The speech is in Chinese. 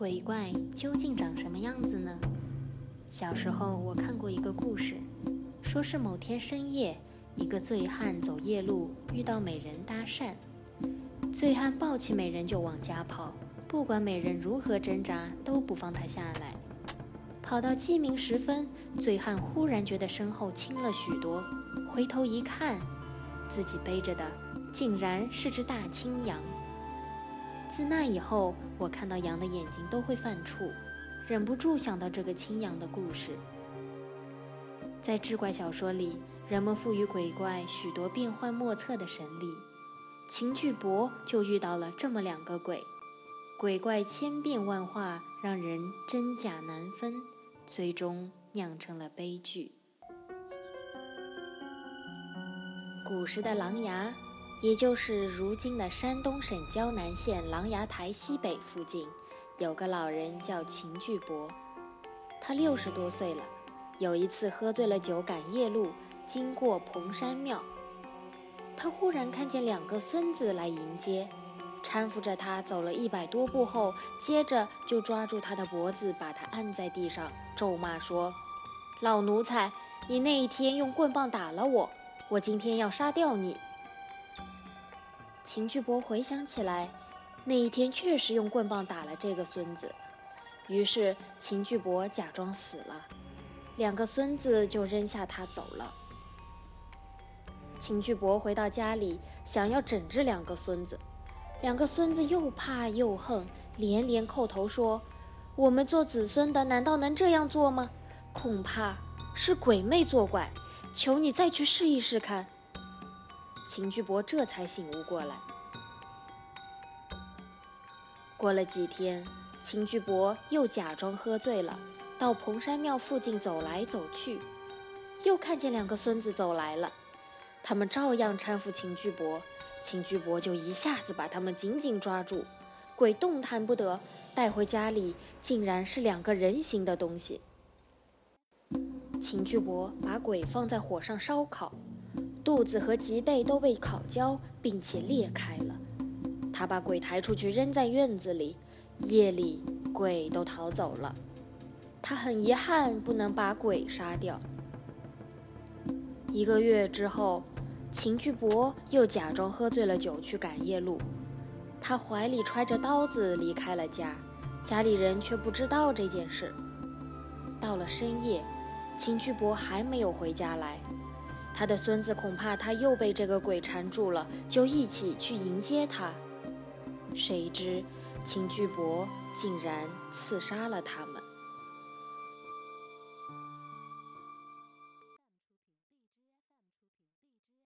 鬼怪究竟长什么样子呢？小时候我看过一个故事，说是某天深夜，一个醉汉走夜路，遇到美人搭讪，醉汉抱起美人就往家跑，不管美人如何挣扎，都不放他下来。跑到鸡鸣时分，醉汉忽然觉得身后轻了许多，回头一看，自己背着的竟然是只大青羊。自那以后，我看到羊的眼睛都会犯怵，忍不住想到这个青羊的故事。在志怪小说里，人们赋予鬼怪许多变幻莫测的神力。秦巨伯就遇到了这么两个鬼，鬼怪千变万化，让人真假难分，最终酿成了悲剧。古时的狼牙。也就是如今的山东省胶南县琅琊台西北附近，有个老人叫秦巨伯，他六十多岁了。有一次喝醉了酒赶夜路，经过蓬山庙，他忽然看见两个孙子来迎接，搀扶着他走了一百多步后，接着就抓住他的脖子，把他按在地上，咒骂说：“老奴才，你那一天用棍棒打了我，我今天要杀掉你。”秦巨伯回想起来，那一天确实用棍棒打了这个孙子。于是秦巨伯假装死了，两个孙子就扔下他走了。秦巨伯回到家里，想要整治两个孙子，两个孙子又怕又恨，连连叩头说：“我们做子孙的难道能这样做吗？恐怕是鬼魅作怪，求你再去试一试看。”秦巨伯这才醒悟过来。过了几天，秦巨伯又假装喝醉了，到蓬山庙附近走来走去，又看见两个孙子走来了，他们照样搀扶秦巨伯，秦巨伯就一下子把他们紧紧抓住，鬼动弹不得，带回家里竟然是两个人形的东西。秦巨伯把鬼放在火上烧烤。肚子和脊背都被烤焦，并且裂开了。他把鬼抬出去扔在院子里，夜里鬼都逃走了。他很遗憾不能把鬼杀掉。一个月之后，秦巨伯又假装喝醉了酒去赶夜路，他怀里揣着刀子离开了家，家里人却不知道这件事。到了深夜，秦巨伯还没有回家来。他的孙子恐怕他又被这个鬼缠住了，就一起去迎接他。谁知秦巨伯竟然刺杀了他们。